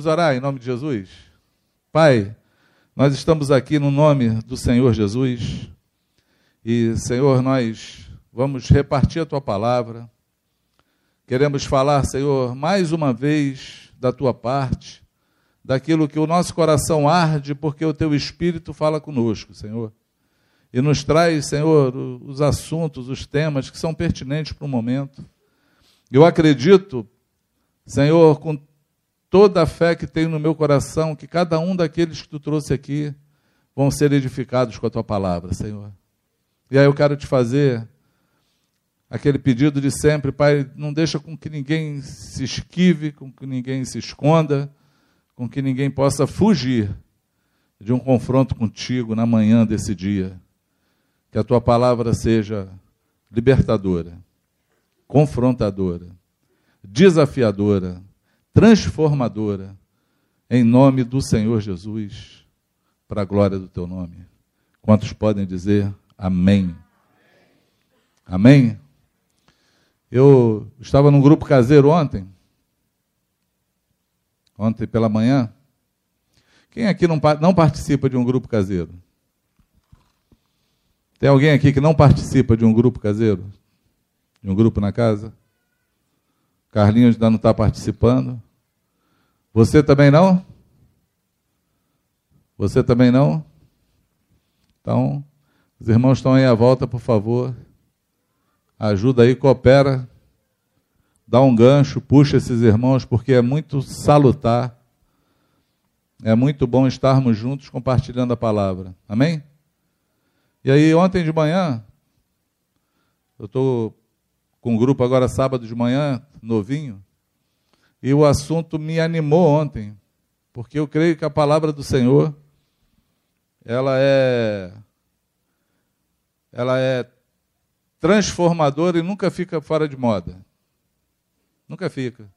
Vamos orar em nome de Jesus? Pai, nós estamos aqui no nome do Senhor Jesus e, Senhor, nós vamos repartir a tua palavra. Queremos falar, Senhor, mais uma vez da tua parte, daquilo que o nosso coração arde, porque o teu Espírito fala conosco, Senhor. E nos traz, Senhor, os assuntos, os temas que são pertinentes para o momento. Eu acredito, Senhor, com toda a fé que tenho no meu coração, que cada um daqueles que tu trouxe aqui vão ser edificados com a tua palavra, Senhor. E aí eu quero te fazer aquele pedido de sempre, Pai, não deixa com que ninguém se esquive, com que ninguém se esconda, com que ninguém possa fugir de um confronto contigo na manhã desse dia. Que a tua palavra seja libertadora, confrontadora, desafiadora, transformadora, em nome do Senhor Jesus, para a glória do teu nome. Quantos podem dizer amém? Amém? Eu estava num grupo caseiro ontem, ontem pela manhã. Quem aqui não, não participa de um grupo caseiro? Tem alguém aqui que não participa de um grupo caseiro? De um grupo na casa? Carlinhos ainda não está participando. Você também não? Você também não? Então, os irmãos estão aí à volta, por favor. Ajuda aí, coopera. Dá um gancho, puxa esses irmãos, porque é muito salutar. É muito bom estarmos juntos compartilhando a palavra. Amém? E aí, ontem de manhã, eu estou com um grupo agora sábado de manhã, novinho, e o assunto me animou ontem, porque eu creio que a palavra do Senhor ela é ela é transformadora e nunca fica fora de moda. Nunca fica.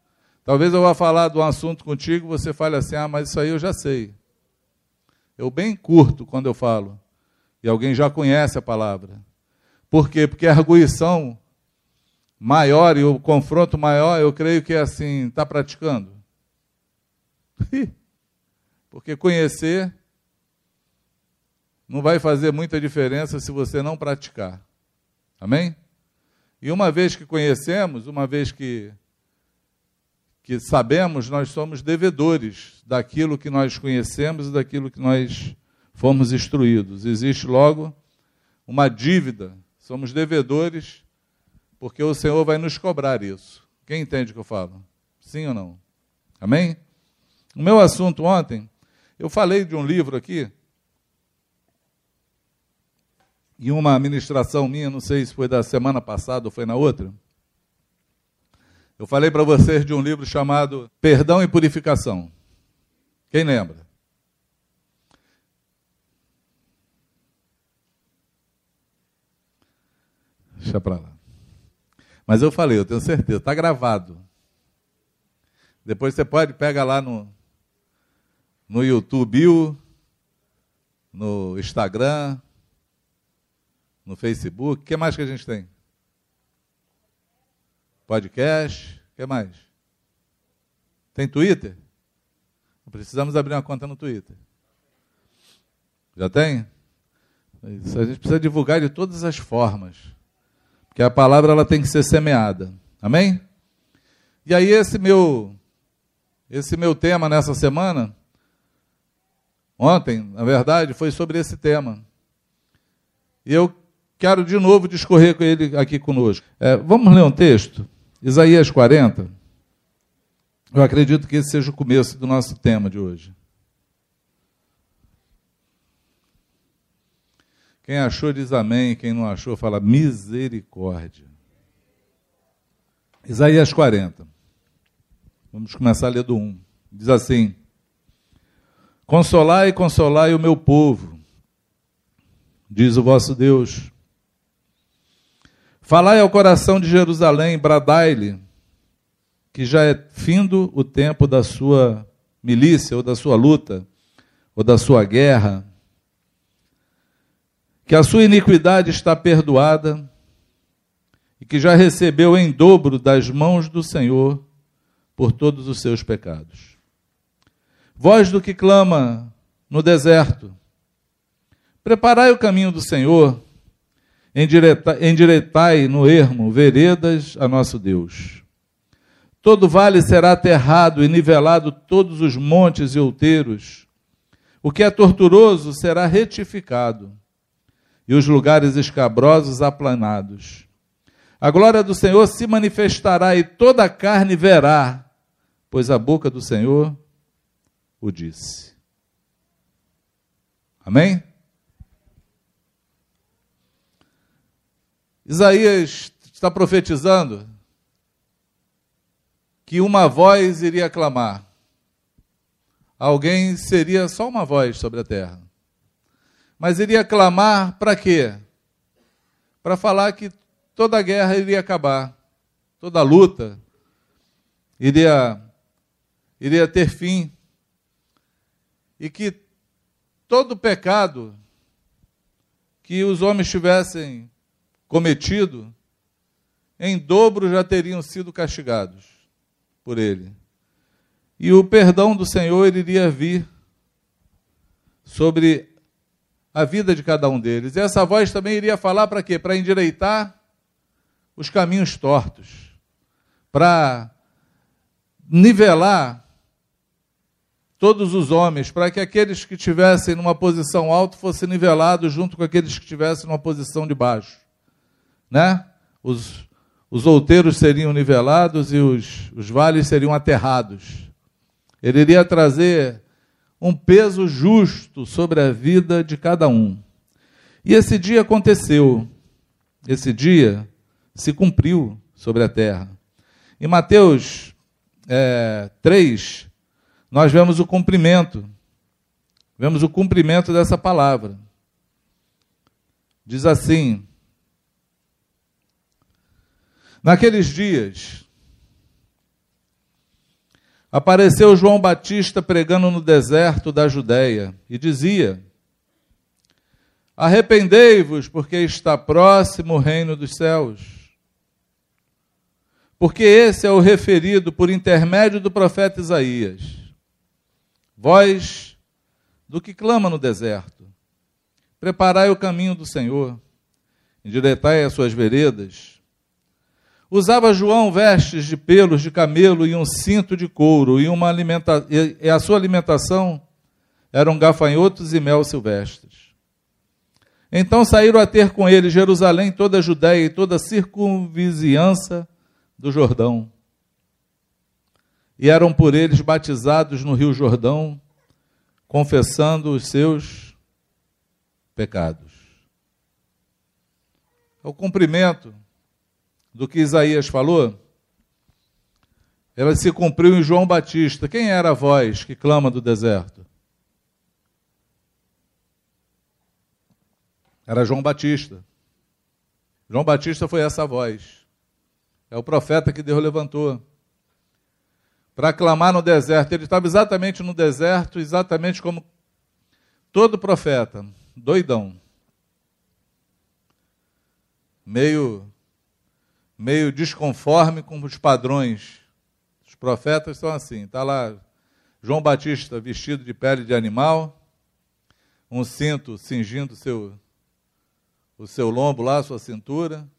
Talvez eu vá falar de um assunto contigo, você fale assim: "Ah, mas isso aí eu já sei". Eu bem curto quando eu falo. E alguém já conhece a palavra. Por quê? Porque a arguição maior e o confronto maior, eu creio que é assim, está praticando? Porque conhecer não vai fazer muita diferença se você não praticar. Amém? E uma vez que conhecemos, uma vez que, que sabemos, nós somos devedores daquilo que nós conhecemos e daquilo que nós fomos instruídos. Existe logo uma dívida, somos devedores porque o Senhor vai nos cobrar isso. Quem entende o que eu falo? Sim ou não? Amém? O meu assunto ontem, eu falei de um livro aqui, em uma ministração minha, não sei se foi da semana passada ou foi na outra. Eu falei para vocês de um livro chamado Perdão e Purificação. Quem lembra? Deixa para lá. Mas eu falei, eu tenho certeza, está gravado. Depois você pode, pega lá no, no YouTube, no Instagram, no Facebook. O que mais que a gente tem? Podcast. O que mais? Tem Twitter? Precisamos abrir uma conta no Twitter. Já tem? Isso, a gente precisa divulgar de todas as formas que a palavra ela tem que ser semeada. Amém? E aí esse meu esse meu tema nessa semana ontem, na verdade, foi sobre esse tema. E eu quero de novo discorrer com ele aqui conosco. É, vamos ler um texto? Isaías 40. Eu acredito que esse seja o começo do nosso tema de hoje. Quem achou diz amém, quem não achou fala misericórdia. Isaías 40. Vamos começar a ler do 1. Diz assim: Consolai, consolai o meu povo, diz o vosso Deus. Falai ao coração de Jerusalém, bradai-lhe, que já é findo o tempo da sua milícia, ou da sua luta, ou da sua guerra que a sua iniquidade está perdoada e que já recebeu em dobro das mãos do Senhor por todos os seus pecados. Voz do que clama no deserto, preparai o caminho do Senhor, endireitai no ermo veredas a nosso Deus. Todo vale será aterrado e nivelado todos os montes e outeiros. O que é torturoso será retificado, e os lugares escabrosos aplanados. A glória do Senhor se manifestará e toda a carne verá, pois a boca do Senhor o disse. Amém? Isaías está profetizando que uma voz iria clamar. Alguém seria só uma voz sobre a terra. Mas iria clamar para quê? Para falar que toda a guerra iria acabar, toda a luta iria, iria ter fim, e que todo pecado que os homens tivessem cometido, em dobro já teriam sido castigados por ele. E o perdão do Senhor iria vir sobre a vida de cada um deles. E essa voz também iria falar para quê? Para endireitar os caminhos tortos, para nivelar todos os homens, para que aqueles que estivessem numa posição alta fossem nivelados junto com aqueles que estivessem numa posição de baixo. Né? Os, os outeiros seriam nivelados e os, os vales seriam aterrados. Ele iria trazer um peso justo sobre a vida de cada um. E esse dia aconteceu. Esse dia se cumpriu sobre a terra. Em Mateus é, 3, nós vemos o cumprimento. Vemos o cumprimento dessa palavra. Diz assim: Naqueles dias, apareceu João Batista pregando no deserto da Judéia e dizia: Arrependei-vos, porque está próximo o reino dos céus. Porque esse é o referido por intermédio do profeta Isaías. Voz do que clama no deserto: Preparai o caminho do Senhor, endireitai as suas veredas Usava João vestes de pelos de camelo e um cinto de couro, e, uma alimenta... e a sua alimentação eram gafanhotos e mel silvestres. Então saíram a ter com ele Jerusalém, toda a Judéia e toda a circunvizinhança do Jordão. E eram por eles batizados no rio Jordão, confessando os seus pecados. O cumprimento do que Isaías falou, ela se cumpriu em João Batista. Quem era a voz que clama do deserto? Era João Batista. João Batista foi essa voz. É o profeta que Deus levantou para clamar no deserto. Ele estava exatamente no deserto, exatamente como todo profeta, doidão. Meio meio desconforme com os padrões. Os profetas são assim. Está lá João Batista vestido de pele de animal, um cinto cingindo seu, o seu lombo lá, sua cintura,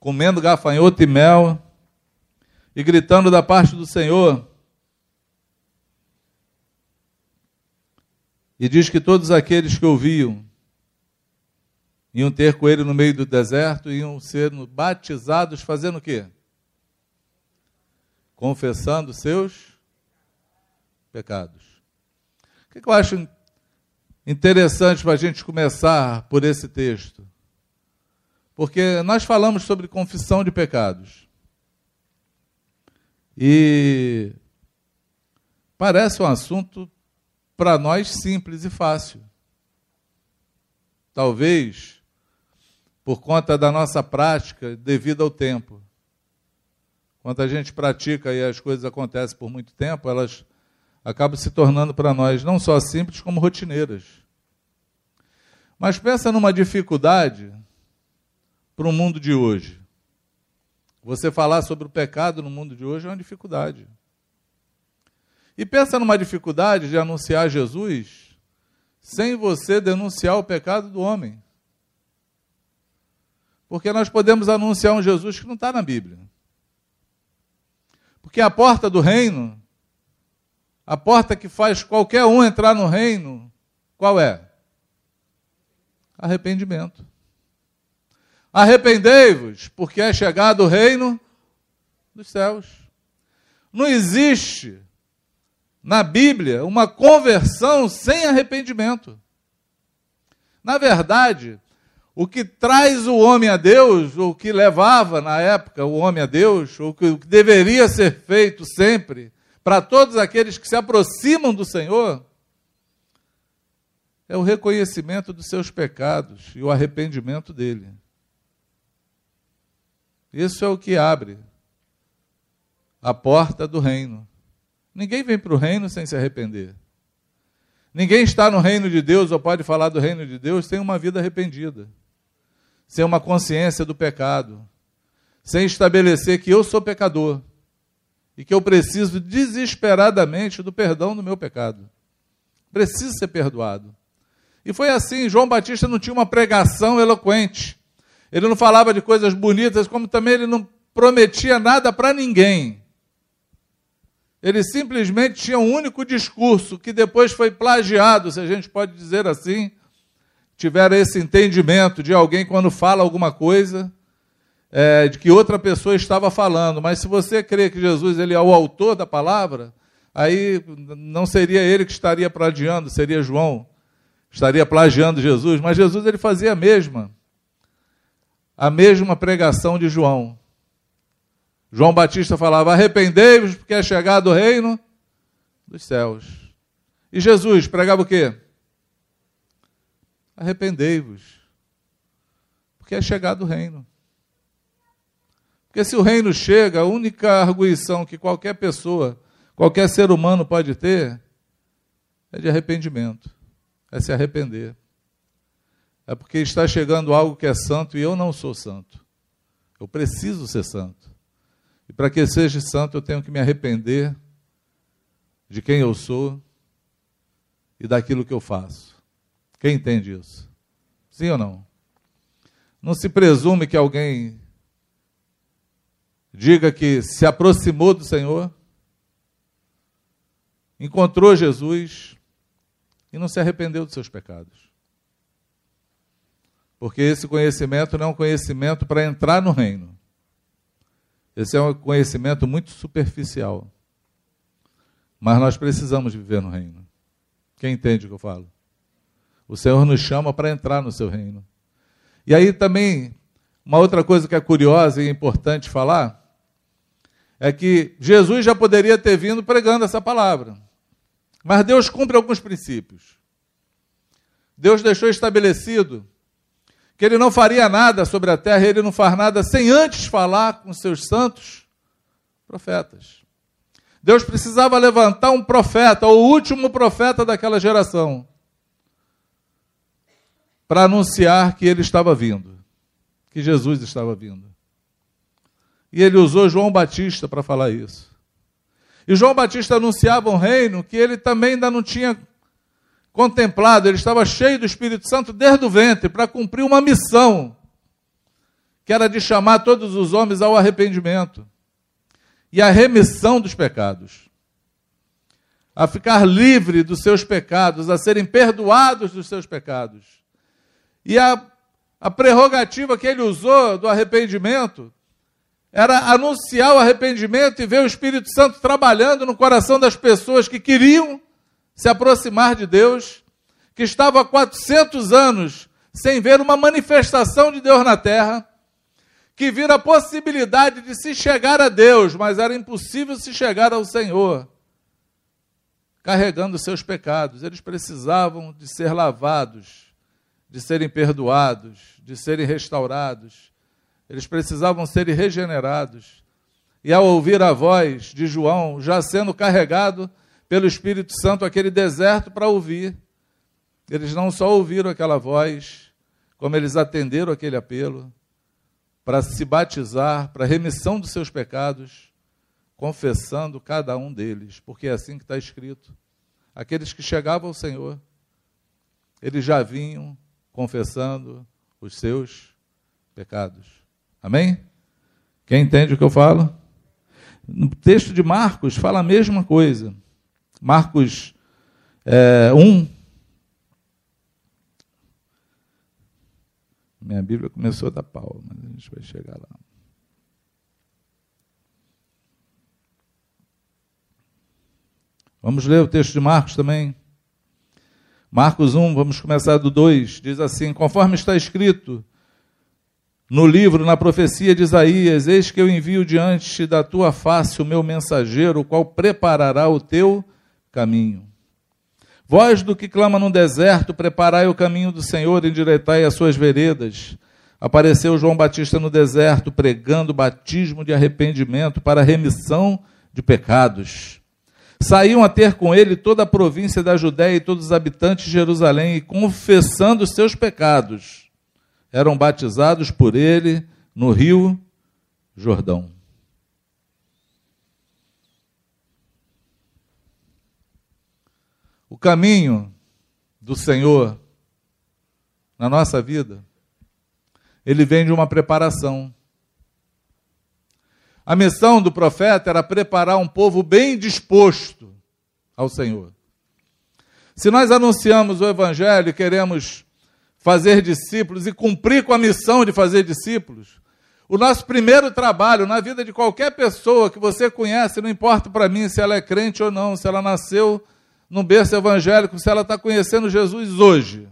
comendo gafanhoto e mel e gritando da parte do Senhor. E diz que todos aqueles que ouviam iam ter com ele no meio do deserto, iam ser batizados fazendo o quê? Confessando seus pecados. O que eu acho interessante para a gente começar por esse texto? Porque nós falamos sobre confissão de pecados. E parece um assunto para nós simples e fácil. Talvez por conta da nossa prática devido ao tempo. Quando a gente pratica e as coisas acontecem por muito tempo, elas acabam se tornando para nós não só simples, como rotineiras. Mas pensa numa dificuldade para o mundo de hoje. Você falar sobre o pecado no mundo de hoje é uma dificuldade. E pensa numa dificuldade de anunciar Jesus sem você denunciar o pecado do homem. Porque nós podemos anunciar um Jesus que não está na Bíblia. Porque a porta do reino, a porta que faz qualquer um entrar no reino, qual é? Arrependimento. Arrependei-vos, porque é chegado o reino dos céus. Não existe na Bíblia uma conversão sem arrependimento. Na verdade, o que traz o homem a Deus, ou o que levava na época o homem a Deus, ou o que deveria ser feito sempre, para todos aqueles que se aproximam do Senhor, é o reconhecimento dos seus pecados e o arrependimento dele. Isso é o que abre a porta do reino. Ninguém vem para o reino sem se arrepender. Ninguém está no reino de Deus ou pode falar do reino de Deus sem uma vida arrependida, sem uma consciência do pecado, sem estabelecer que eu sou pecador e que eu preciso desesperadamente do perdão do meu pecado. Preciso ser perdoado. E foi assim: João Batista não tinha uma pregação eloquente, ele não falava de coisas bonitas, como também ele não prometia nada para ninguém. Ele simplesmente tinha um único discurso que depois foi plagiado, se a gente pode dizer assim. Tiveram esse entendimento de alguém quando fala alguma coisa, é, de que outra pessoa estava falando. Mas se você crê que Jesus ele é o autor da palavra, aí não seria ele que estaria plagiando, seria João. Estaria plagiando Jesus. Mas Jesus ele fazia a mesma, a mesma pregação de João. João Batista falava: arrependei-vos, porque é chegado o reino dos céus. E Jesus pregava o quê? Arrependei-vos, porque é chegado o reino. Porque se o reino chega, a única arguição que qualquer pessoa, qualquer ser humano pode ter é de arrependimento, é se arrepender. É porque está chegando algo que é santo e eu não sou santo. Eu preciso ser santo. E para que seja santo, eu tenho que me arrepender de quem eu sou e daquilo que eu faço. Quem entende isso? Sim ou não? Não se presume que alguém diga que se aproximou do Senhor, encontrou Jesus e não se arrependeu dos seus pecados. Porque esse conhecimento não é um conhecimento para entrar no reino. Esse é um conhecimento muito superficial. Mas nós precisamos viver no reino. Quem entende o que eu falo? O Senhor nos chama para entrar no seu reino. E aí também, uma outra coisa que é curiosa e importante falar, é que Jesus já poderia ter vindo pregando essa palavra. Mas Deus cumpre alguns princípios. Deus deixou estabelecido que ele não faria nada sobre a terra, ele não faz nada sem antes falar com seus santos profetas. Deus precisava levantar um profeta, o último profeta daquela geração, para anunciar que ele estava vindo, que Jesus estava vindo. E ele usou João Batista para falar isso. E João Batista anunciava um reino que ele também ainda não tinha contemplado, ele estava cheio do Espírito Santo desde o ventre para cumprir uma missão, que era de chamar todos os homens ao arrependimento e à remissão dos pecados, a ficar livre dos seus pecados, a serem perdoados dos seus pecados. E a, a prerrogativa que ele usou do arrependimento era anunciar o arrependimento e ver o Espírito Santo trabalhando no coração das pessoas que queriam se aproximar de Deus, que estava há 400 anos sem ver uma manifestação de Deus na terra, que vira a possibilidade de se chegar a Deus, mas era impossível se chegar ao Senhor, carregando seus pecados. Eles precisavam de ser lavados, de serem perdoados, de serem restaurados. Eles precisavam ser regenerados. E ao ouvir a voz de João, já sendo carregado pelo Espírito Santo aquele deserto para ouvir. Eles não só ouviram aquela voz, como eles atenderam aquele apelo para se batizar, para remissão dos seus pecados, confessando cada um deles, porque é assim que está escrito. Aqueles que chegavam ao Senhor, eles já vinham confessando os seus pecados. Amém? Quem entende o que eu falo? No texto de Marcos fala a mesma coisa. Marcos é, 1. Minha Bíblia começou a dar pau, mas a gente vai chegar lá. Vamos ler o texto de Marcos também. Marcos 1, vamos começar do 2. Diz assim: Conforme está escrito no livro, na profecia de Isaías: Eis que eu envio diante da tua face o meu mensageiro, o qual preparará o teu caminho. Voz do que clama no deserto, preparai o caminho do Senhor, endireitai as suas veredas. Apareceu João Batista no deserto, pregando batismo de arrependimento para remissão de pecados Saíam a ter com ele toda a província da Judéia e todos os habitantes de Jerusalém, e confessando os seus pecados, eram batizados por ele no rio Jordão. O caminho do Senhor na nossa vida, ele vem de uma preparação. A missão do profeta era preparar um povo bem disposto ao Senhor. Se nós anunciamos o Evangelho e queremos fazer discípulos e cumprir com a missão de fazer discípulos, o nosso primeiro trabalho na vida de qualquer pessoa que você conhece, não importa para mim se ela é crente ou não, se ela nasceu num berço evangélico, se ela está conhecendo Jesus hoje,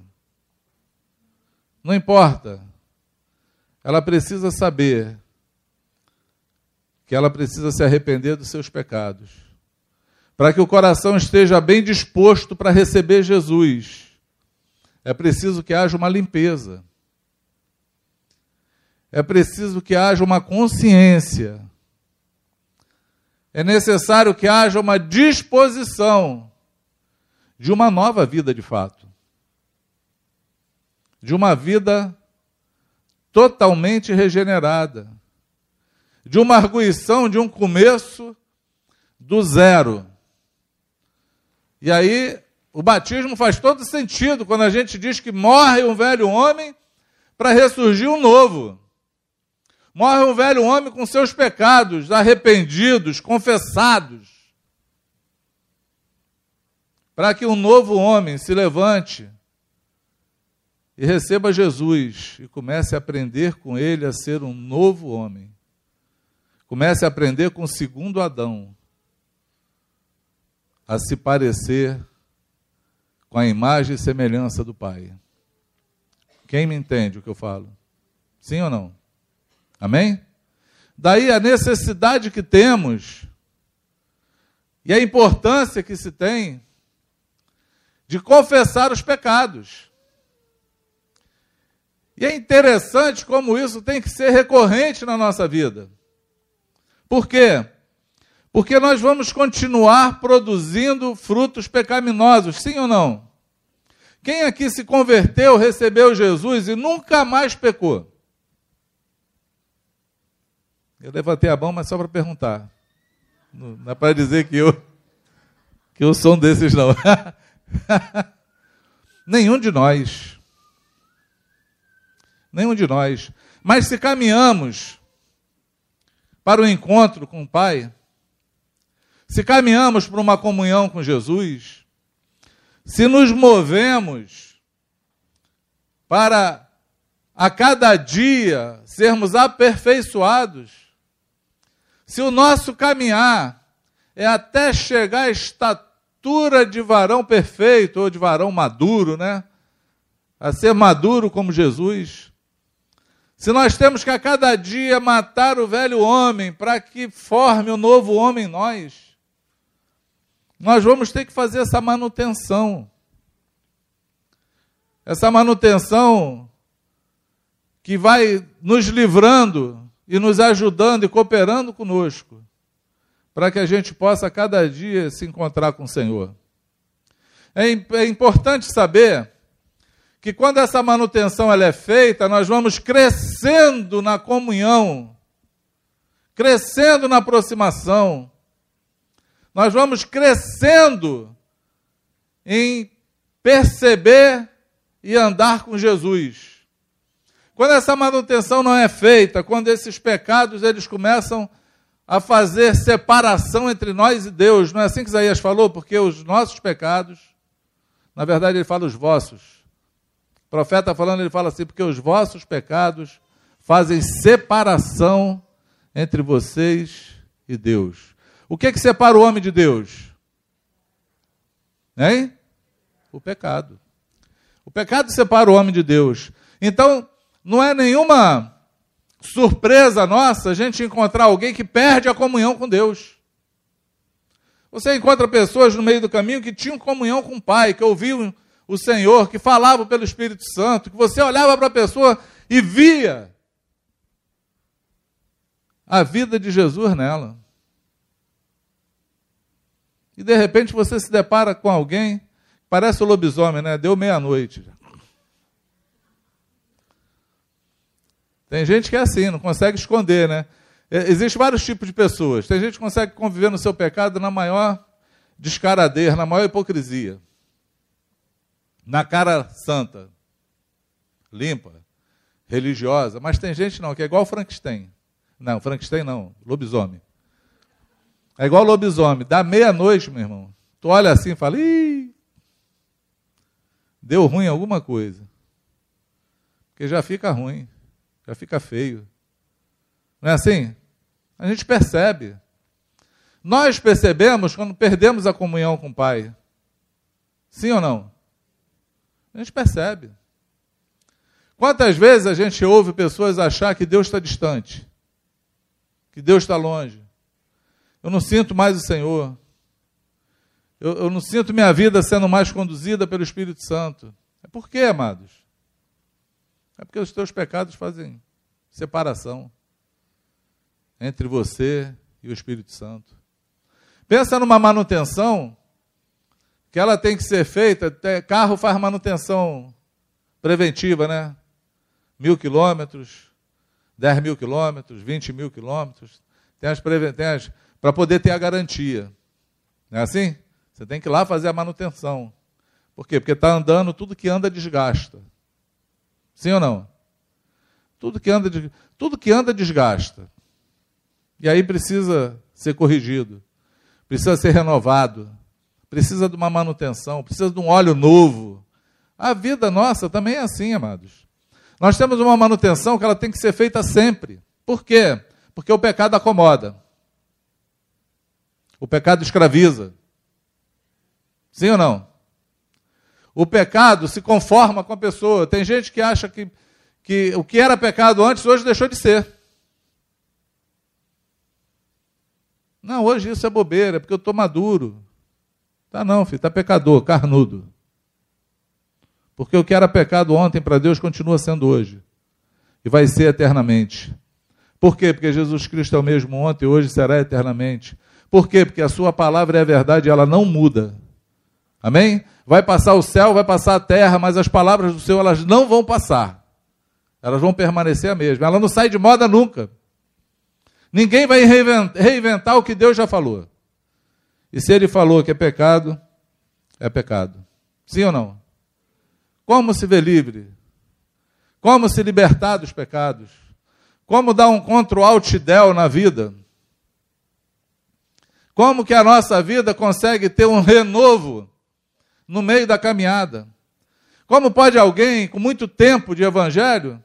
não importa. Ela precisa saber que ela precisa se arrepender dos seus pecados, para que o coração esteja bem disposto para receber Jesus. É preciso que haja uma limpeza. É preciso que haja uma consciência. É necessário que haja uma disposição de uma nova vida de fato. De uma vida totalmente regenerada de uma arguição, de um começo do zero. E aí, o batismo faz todo sentido quando a gente diz que morre um velho homem para ressurgir um novo. Morre um velho homem com seus pecados arrependidos, confessados. Para que um novo homem se levante e receba Jesus e comece a aprender com ele a ser um novo homem. Comece a aprender com o segundo Adão a se parecer com a imagem e semelhança do Pai. Quem me entende o que eu falo? Sim ou não? Amém? Daí a necessidade que temos e a importância que se tem de confessar os pecados. E é interessante como isso tem que ser recorrente na nossa vida. Por quê? Porque nós vamos continuar produzindo frutos pecaminosos, sim ou não? Quem aqui se converteu, recebeu Jesus e nunca mais pecou? Eu levantei a mão, mas só para perguntar. Não é para dizer que eu que eu sou um desses não. Nenhum de nós. Nenhum de nós. Mas se caminhamos para o encontro com o Pai, se caminhamos para uma comunhão com Jesus, se nos movemos para a cada dia sermos aperfeiçoados, se o nosso caminhar é até chegar à estatura de varão perfeito ou de varão maduro, né? A ser maduro como Jesus, se nós temos que a cada dia matar o velho homem para que forme o novo homem em nós, nós vamos ter que fazer essa manutenção. Essa manutenção que vai nos livrando e nos ajudando e cooperando conosco, para que a gente possa a cada dia se encontrar com o Senhor. É, é importante saber que quando essa manutenção ela é feita, nós vamos crescendo na comunhão, crescendo na aproximação, nós vamos crescendo em perceber e andar com Jesus. Quando essa manutenção não é feita, quando esses pecados eles começam a fazer separação entre nós e Deus, não é assim que Isaías falou? Porque os nossos pecados, na verdade ele fala os vossos. O profeta falando, ele fala assim, porque os vossos pecados fazem separação entre vocês e Deus. O que é que separa o homem de Deus? Hein? O pecado. O pecado separa o homem de Deus. Então, não é nenhuma surpresa nossa a gente encontrar alguém que perde a comunhão com Deus. Você encontra pessoas no meio do caminho que tinham comunhão com o Pai, que ouviam o Senhor, que falavam pelo Espírito Santo, que você olhava para a pessoa e via a vida de Jesus nela. E de repente você se depara com alguém Parece o lobisomem, né? Deu meia-noite. Tem gente que é assim, não consegue esconder, né? Existem vários tipos de pessoas. Tem gente que consegue conviver no seu pecado na maior descaradeira, na maior hipocrisia. Na cara santa, limpa, religiosa. Mas tem gente não, que é igual Frankenstein. Não, Frankenstein não, lobisomem. É igual lobisomem. Dá meia-noite, meu irmão. Tu olha assim e fala, ih, deu ruim alguma coisa. Porque já fica ruim, já fica feio. Não é assim? A gente percebe. Nós percebemos quando perdemos a comunhão com o Pai. Sim ou não? A gente percebe. Quantas vezes a gente ouve pessoas achar que Deus está distante, que Deus está longe. Eu não sinto mais o Senhor. Eu, eu não sinto minha vida sendo mais conduzida pelo Espírito Santo. É por quê, amados? É porque os teus pecados fazem separação entre você e o Espírito Santo. Pensa numa manutenção que ela tem que ser feita. Carro faz manutenção preventiva, né? Mil quilômetros, dez mil quilômetros, vinte mil quilômetros. Tem as, tem as para poder ter a garantia. Não é assim? Você tem que ir lá fazer a manutenção. Por quê? Porque está andando, tudo que anda desgasta. Sim ou não? Tudo que anda, tudo que anda desgasta. E aí precisa ser corrigido, precisa ser renovado, precisa de uma manutenção, precisa de um óleo novo. A vida nossa também é assim, amados. Nós temos uma manutenção que ela tem que ser feita sempre. Por quê? Porque o pecado acomoda. O pecado escraviza. Sim ou não? O pecado se conforma com a pessoa. Tem gente que acha que, que o que era pecado antes, hoje deixou de ser. Não, hoje isso é bobeira, é porque eu estou maduro. Tá não, filho, está pecador, carnudo. Porque o que era pecado ontem para Deus continua sendo hoje. E vai ser eternamente. Por quê? Porque Jesus Cristo é o mesmo ontem, hoje será eternamente. Por quê? Porque a sua palavra é a verdade, ela não muda. Amém? Vai passar o céu, vai passar a terra, mas as palavras do Senhor elas não vão passar. Elas vão permanecer a mesma. Ela não sai de moda nunca. Ninguém vai reinventar o que Deus já falou. E se ele falou que é pecado, é pecado. Sim ou não? Como se ver livre? Como se libertar dos pecados? Como dar um control alt del na vida? Como que a nossa vida consegue ter um renovo no meio da caminhada. Como pode alguém com muito tempo de evangelho,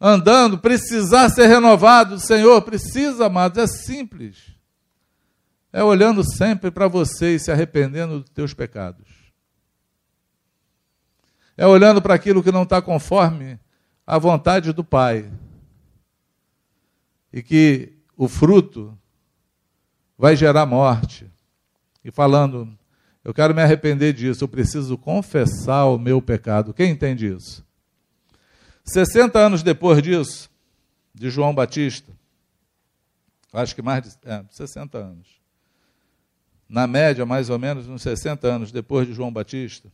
andando, precisar ser renovado do Senhor? Precisa, amados, é simples. É olhando sempre para você e se arrependendo dos teus pecados. É olhando para aquilo que não está conforme a vontade do Pai. E que o fruto vai gerar morte. E falando, eu quero me arrepender disso, eu preciso confessar o meu pecado. Quem entende isso? 60 anos depois disso, de João Batista, acho que mais de é, 60 anos, na média, mais ou menos uns 60 anos depois de João Batista,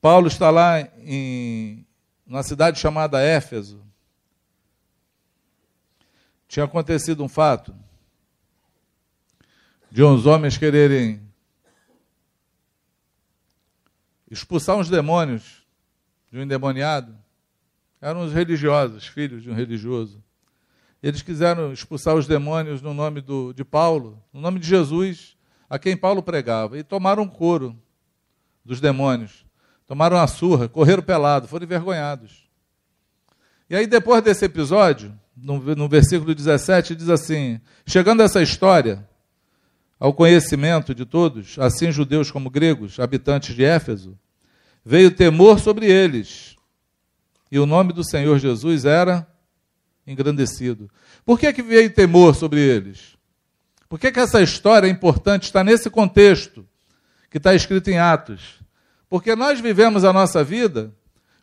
Paulo está lá em uma cidade chamada Éfeso. Tinha acontecido um fato de uns homens quererem expulsar uns demônios de um endemoniado. Eram os religiosos, filhos de um religioso. Eles quiseram expulsar os demônios no nome do, de Paulo, no nome de Jesus, a quem Paulo pregava, e tomaram couro dos demônios. Tomaram uma surra, correram pelado, foram envergonhados. E aí, depois desse episódio, no, no versículo 17, diz assim: Chegando essa história ao conhecimento de todos, assim judeus como gregos, habitantes de Éfeso, veio temor sobre eles. E o nome do Senhor Jesus era engrandecido. Por que, que veio temor sobre eles? Por que, que essa história é importante? Está nesse contexto que está escrito em Atos. Porque nós vivemos a nossa vida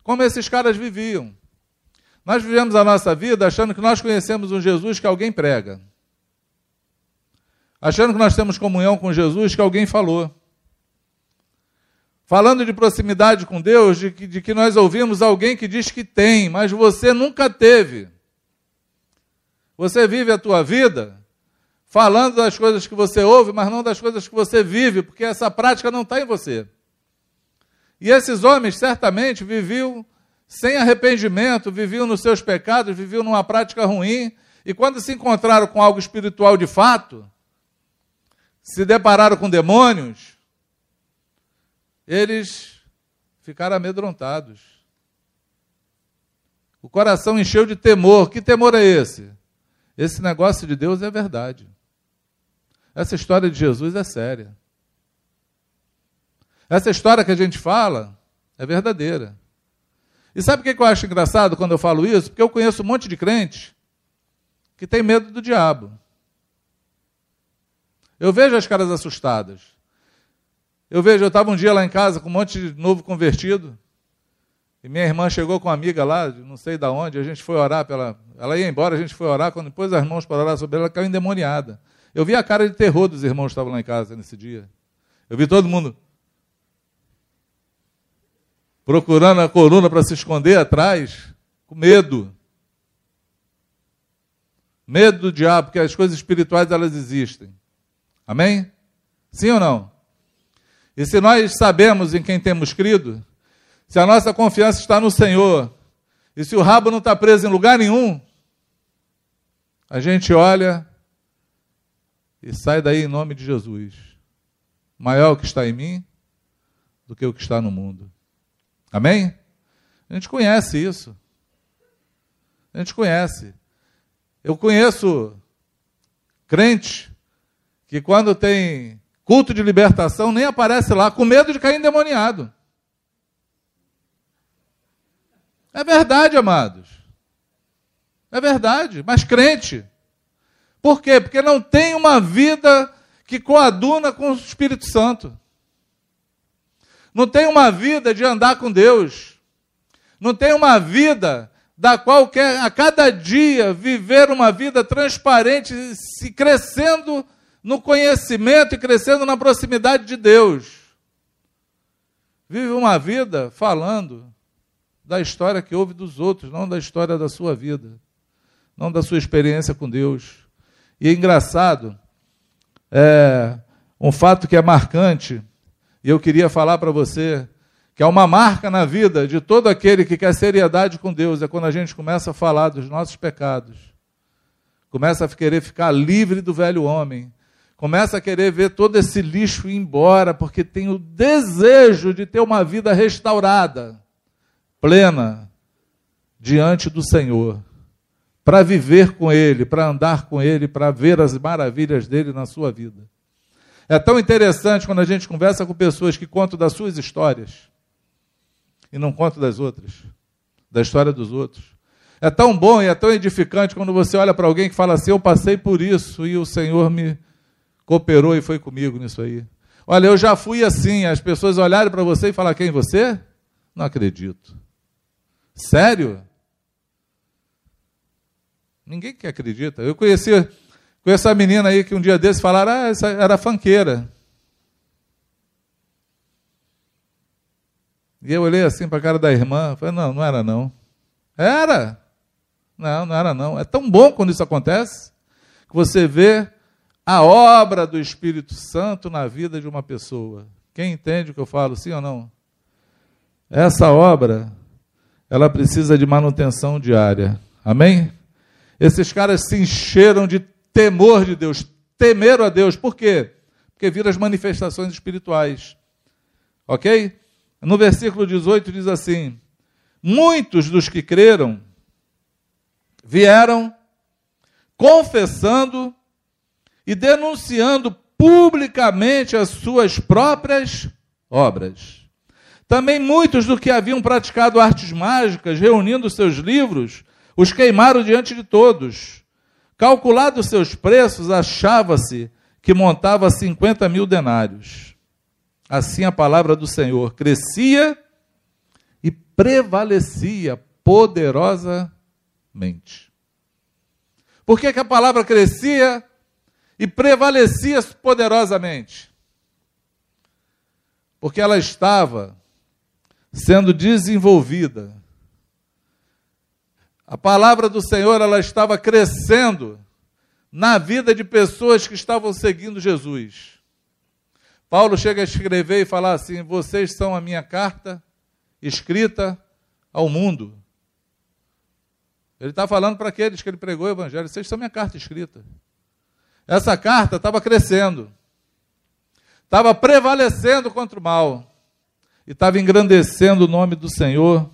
como esses caras viviam. Nós vivemos a nossa vida achando que nós conhecemos um Jesus que alguém prega. Achando que nós temos comunhão com Jesus que alguém falou. Falando de proximidade com Deus, de que, de que nós ouvimos alguém que diz que tem, mas você nunca teve. Você vive a tua vida falando das coisas que você ouve, mas não das coisas que você vive, porque essa prática não está em você. E esses homens certamente viviam sem arrependimento, viviam nos seus pecados, viviam numa prática ruim, e quando se encontraram com algo espiritual de fato, se depararam com demônios, eles ficaram amedrontados. O coração encheu de temor. Que temor é esse? Esse negócio de Deus é verdade. Essa história de Jesus é séria. Essa história que a gente fala é verdadeira. E sabe o que eu acho engraçado quando eu falo isso? Porque eu conheço um monte de crente que tem medo do diabo. Eu vejo as caras assustadas. Eu vejo, eu estava um dia lá em casa com um monte de novo convertido. E minha irmã chegou com uma amiga lá, não sei de onde, a gente foi orar pela. Ela ia embora, a gente foi orar, quando depois as irmãos para orar sobre ela, ela caiu endemoniada. Eu vi a cara de terror dos irmãos que estavam lá em casa nesse dia. Eu vi todo mundo procurando a coluna para se esconder atrás, com medo. Medo do diabo, porque as coisas espirituais elas existem. Amém? Sim ou não? E se nós sabemos em quem temos crido, se a nossa confiança está no Senhor, e se o rabo não está preso em lugar nenhum, a gente olha e sai daí em nome de Jesus. Maior o que está em mim do que o que está no mundo. Amém? A gente conhece isso. A gente conhece. Eu conheço crente que quando tem culto de libertação nem aparece lá com medo de cair endemoniado. É verdade, amados. É verdade, mas crente. Por quê? Porque não tem uma vida que coaduna com o Espírito Santo. Não tem uma vida de andar com Deus. Não tem uma vida da qual quer a cada dia viver uma vida transparente, se crescendo no conhecimento e crescendo na proximidade de Deus. Vive uma vida falando da história que houve dos outros, não da história da sua vida, não da sua experiência com Deus. E é engraçado, é, um fato que é marcante, e eu queria falar para você, que é uma marca na vida de todo aquele que quer seriedade com Deus, é quando a gente começa a falar dos nossos pecados, começa a querer ficar livre do velho homem, começa a querer ver todo esse lixo ir embora, porque tem o desejo de ter uma vida restaurada plena diante do Senhor, para viver com Ele, para andar com Ele, para ver as maravilhas dele na sua vida. É tão interessante quando a gente conversa com pessoas que contam das suas histórias e não contam das outras, da história dos outros. É tão bom e é tão edificante quando você olha para alguém que fala assim: Eu passei por isso e o Senhor me cooperou e foi comigo nisso aí. Olha, eu já fui assim. As pessoas olharem para você e falar: Quem você? Não acredito. Sério? Ninguém que acredita. Eu conheci, conheci a menina aí que um dia desses falaram, ah, essa era fanqueira. E eu olhei assim para a cara da irmã, falei, não, não era não. Era! Não, não era não. É tão bom quando isso acontece, que você vê a obra do Espírito Santo na vida de uma pessoa. Quem entende o que eu falo, sim ou não? Essa obra, ela precisa de manutenção diária. Amém? Esses caras se encheram de temor de Deus, temeram a Deus. Por quê? Porque viram as manifestações espirituais. Ok? No versículo 18 diz assim: Muitos dos que creram vieram confessando e denunciando publicamente as suas próprias obras. Também muitos do que haviam praticado artes mágicas, reunindo seus livros, os queimaram diante de todos. Calculados seus preços, achava-se que montava 50 mil denários. Assim a palavra do Senhor crescia e prevalecia poderosamente. Por que, que a palavra crescia e prevalecia poderosamente? Porque ela estava sendo desenvolvida. A palavra do Senhor ela estava crescendo na vida de pessoas que estavam seguindo Jesus. Paulo chega a escrever e falar assim: Vocês são a minha carta escrita ao mundo. Ele está falando para aqueles que ele pregou o Evangelho: Vocês são minha carta escrita. Essa carta estava crescendo, estava prevalecendo contra o mal estava engrandecendo o nome do Senhor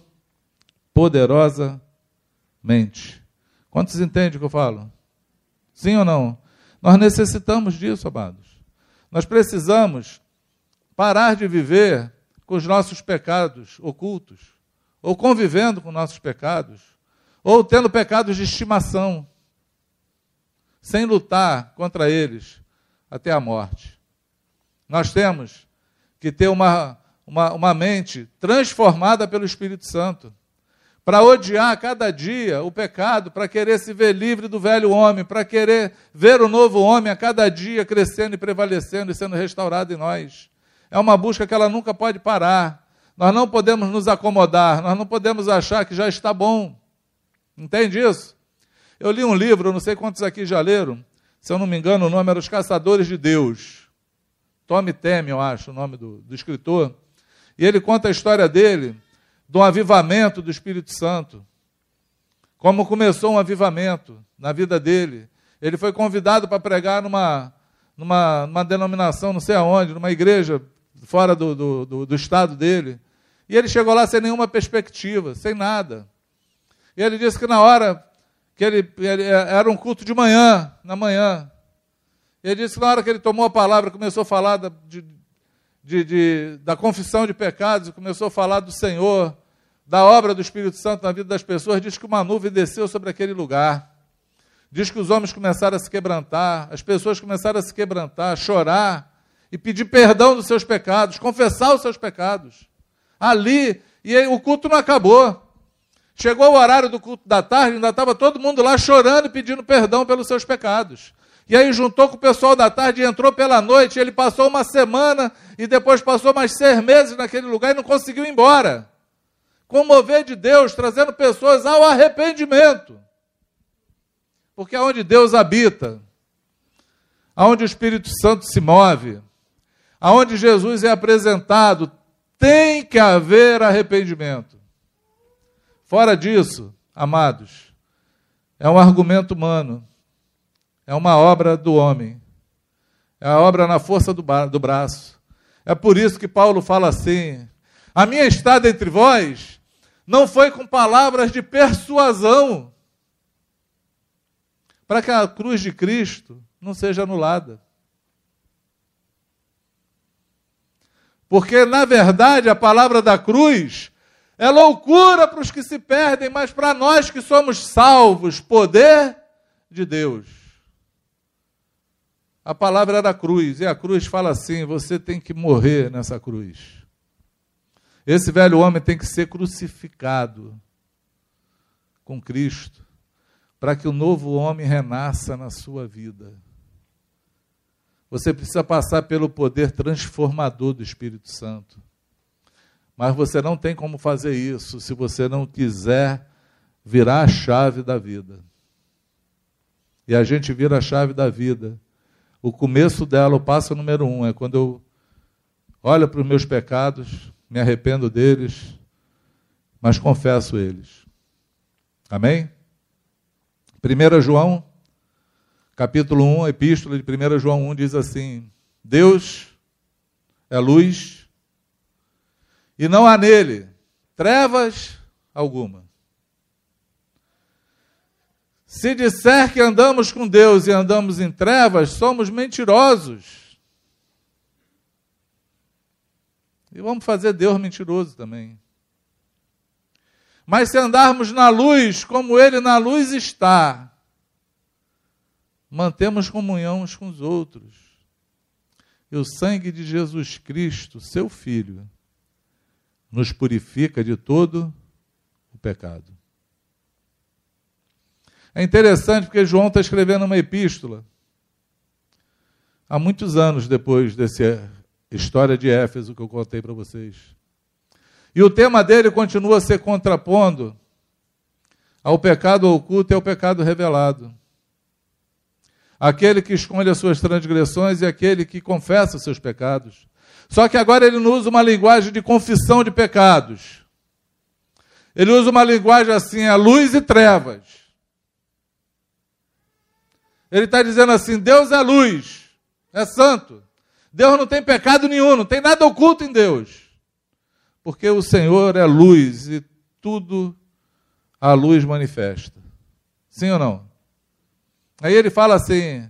poderosamente. Quantos entendem o que eu falo? Sim ou não? Nós necessitamos disso, amados. Nós precisamos parar de viver com os nossos pecados ocultos, ou convivendo com nossos pecados, ou tendo pecados de estimação, sem lutar contra eles até a morte. Nós temos que ter uma uma, uma mente transformada pelo Espírito Santo, para odiar cada dia o pecado, para querer se ver livre do velho homem, para querer ver o novo homem a cada dia crescendo e prevalecendo e sendo restaurado em nós. É uma busca que ela nunca pode parar. Nós não podemos nos acomodar, nós não podemos achar que já está bom. Entende isso? Eu li um livro, não sei quantos aqui já leram, se eu não me engano, o nome era Os Caçadores de Deus. Tommy Temme, eu acho, o nome do, do escritor. E ele conta a história dele, do avivamento do Espírito Santo. Como começou um avivamento na vida dele. Ele foi convidado para pregar numa, numa, numa denominação, não sei aonde, numa igreja fora do, do, do, do estado dele. E ele chegou lá sem nenhuma perspectiva, sem nada. E ele disse que na hora que ele, ele, era um culto de manhã, na manhã. Ele disse que na hora que ele tomou a palavra, começou a falar de, de, de, da confissão de pecados, começou a falar do Senhor, da obra do Espírito Santo na vida das pessoas, diz que uma nuvem desceu sobre aquele lugar. Diz que os homens começaram a se quebrantar, as pessoas começaram a se quebrantar, a chorar e pedir perdão dos seus pecados, confessar os seus pecados. Ali, e aí, o culto não acabou. Chegou o horário do culto da tarde, ainda estava todo mundo lá chorando e pedindo perdão pelos seus pecados. E aí juntou com o pessoal da tarde e entrou pela noite. Ele passou uma semana e depois passou mais seis meses naquele lugar e não conseguiu ir embora. Com o mover de Deus, trazendo pessoas ao arrependimento. Porque aonde Deus habita, aonde o Espírito Santo se move, aonde Jesus é apresentado, tem que haver arrependimento. Fora disso, amados, é um argumento humano é uma obra do homem. É a obra na força do, do braço. É por isso que Paulo fala assim: a minha estada entre vós não foi com palavras de persuasão, para que a cruz de Cristo não seja anulada. Porque, na verdade, a palavra da cruz é loucura para os que se perdem, mas para nós que somos salvos, poder de Deus. A palavra era cruz, e a cruz fala assim: você tem que morrer nessa cruz. Esse velho homem tem que ser crucificado com Cristo, para que o novo homem renasça na sua vida. Você precisa passar pelo poder transformador do Espírito Santo. Mas você não tem como fazer isso se você não quiser virar a chave da vida. E a gente vira a chave da vida. O começo dela, o passo número um, é quando eu olho para os meus pecados, me arrependo deles, mas confesso eles. Amém? 1 João, capítulo 1, a epístola de 1 João 1 diz assim: Deus é luz e não há nele trevas alguma. Se disser que andamos com Deus e andamos em trevas, somos mentirosos. E vamos fazer Deus mentiroso também. Mas se andarmos na luz, como Ele na luz está, mantemos comunhão uns com os outros. E o sangue de Jesus Cristo, seu Filho, nos purifica de todo o pecado. É interessante porque João está escrevendo uma epístola há muitos anos depois dessa história de Éfeso que eu contei para vocês. E o tema dele continua a ser contrapondo ao pecado oculto e ao pecado revelado. Aquele que esconde as suas transgressões e aquele que confessa os seus pecados. Só que agora ele não usa uma linguagem de confissão de pecados. Ele usa uma linguagem assim, a luz e trevas. Ele está dizendo assim: Deus é luz, é santo. Deus não tem pecado nenhum, não tem nada oculto em Deus. Porque o Senhor é luz e tudo a luz manifesta. Sim ou não? Aí ele fala assim: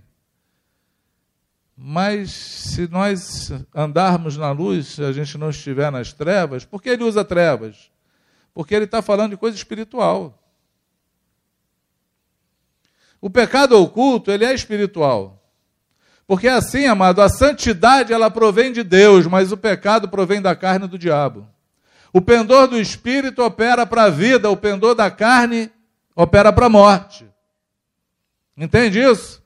mas se nós andarmos na luz, se a gente não estiver nas trevas, por que ele usa trevas? Porque ele está falando de coisa espiritual. O pecado oculto, ele é espiritual. Porque assim, amado, a santidade ela provém de Deus, mas o pecado provém da carne do diabo. O pendor do espírito opera para a vida, o pendor da carne opera para a morte. Entende isso?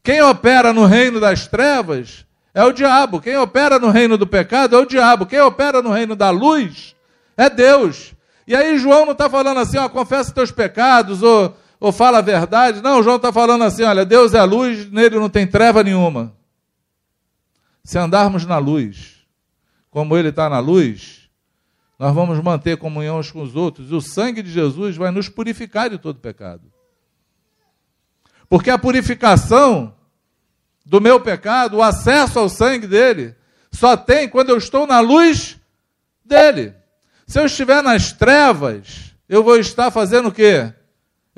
Quem opera no reino das trevas é o diabo. Quem opera no reino do pecado é o diabo. Quem opera no reino da luz é Deus. E aí João não está falando assim, ó, confessa teus pecados, ou, ou fala a verdade. Não, João está falando assim, olha, Deus é luz, nele não tem treva nenhuma. Se andarmos na luz, como ele está na luz, nós vamos manter comunhão uns com os outros, e o sangue de Jesus vai nos purificar de todo pecado. Porque a purificação do meu pecado, o acesso ao sangue dele, só tem quando eu estou na luz dele. Se eu estiver nas trevas, eu vou estar fazendo o quê?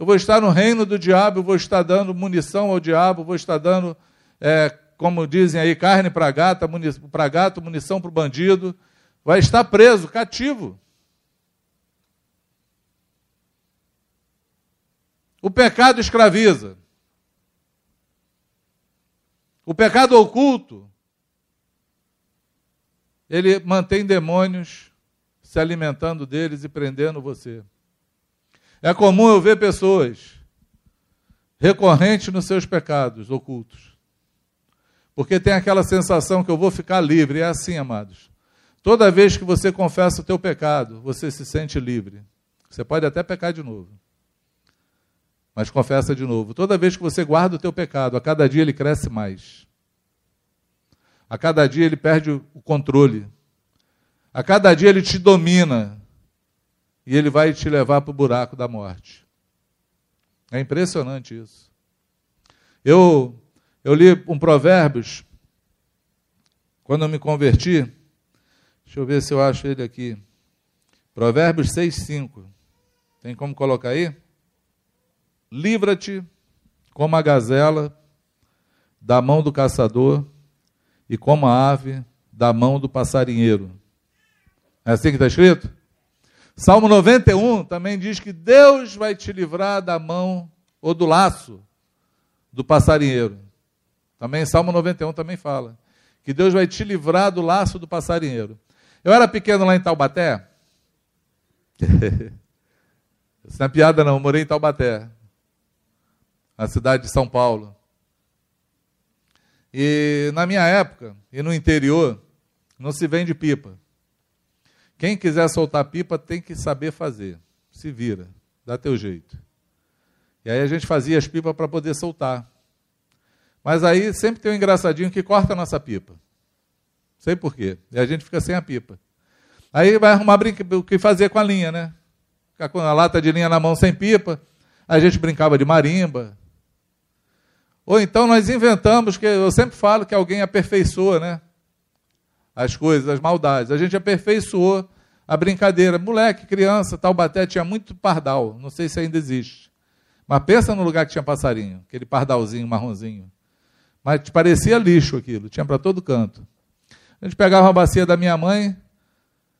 Eu vou estar no reino do diabo, eu vou estar dando munição ao diabo, vou estar dando, é, como dizem aí, carne para gato, para gato, munição para o bandido. Vai estar preso, cativo. O pecado escraviza. O pecado oculto, ele mantém demônios se alimentando deles e prendendo você. É comum eu ver pessoas recorrentes nos seus pecados ocultos. Porque tem aquela sensação que eu vou ficar livre. É assim, amados. Toda vez que você confessa o teu pecado, você se sente livre. Você pode até pecar de novo. Mas confessa de novo. Toda vez que você guarda o teu pecado, a cada dia ele cresce mais. A cada dia ele perde o controle. A cada dia ele te domina. E ele vai te levar para o buraco da morte. É impressionante isso. Eu, eu li um Provérbios, quando eu me converti. Deixa eu ver se eu acho ele aqui. Provérbios 6, 5. Tem como colocar aí? Livra-te como a gazela da mão do caçador e como a ave da mão do passarinheiro. É assim que está escrito? Salmo 91 também diz que Deus vai te livrar da mão ou do laço do passarinheiro. Também Salmo 91 também fala que Deus vai te livrar do laço do passarinheiro. Eu era pequeno lá em Taubaté. Isso não é piada não, eu morei em Taubaté, na cidade de São Paulo. E na minha época, e no interior, não se vende pipa. Quem quiser soltar pipa tem que saber fazer. Se vira, dá teu jeito. E aí a gente fazia as pipas para poder soltar. Mas aí sempre tem um engraçadinho que corta a nossa pipa. Sei por quê. E a gente fica sem a pipa. Aí vai arrumar o que fazer com a linha, né? Ficar com a lata de linha na mão sem pipa. A gente brincava de marimba. Ou então nós inventamos, que eu sempre falo que alguém aperfeiçoa, né? As coisas, as maldades. A gente aperfeiçoou a brincadeira. Moleque, criança, Taubaté tinha muito pardal. Não sei se ainda existe. Mas pensa no lugar que tinha passarinho, aquele pardalzinho marronzinho. Mas parecia lixo aquilo, tinha para todo canto. A gente pegava uma bacia da minha mãe,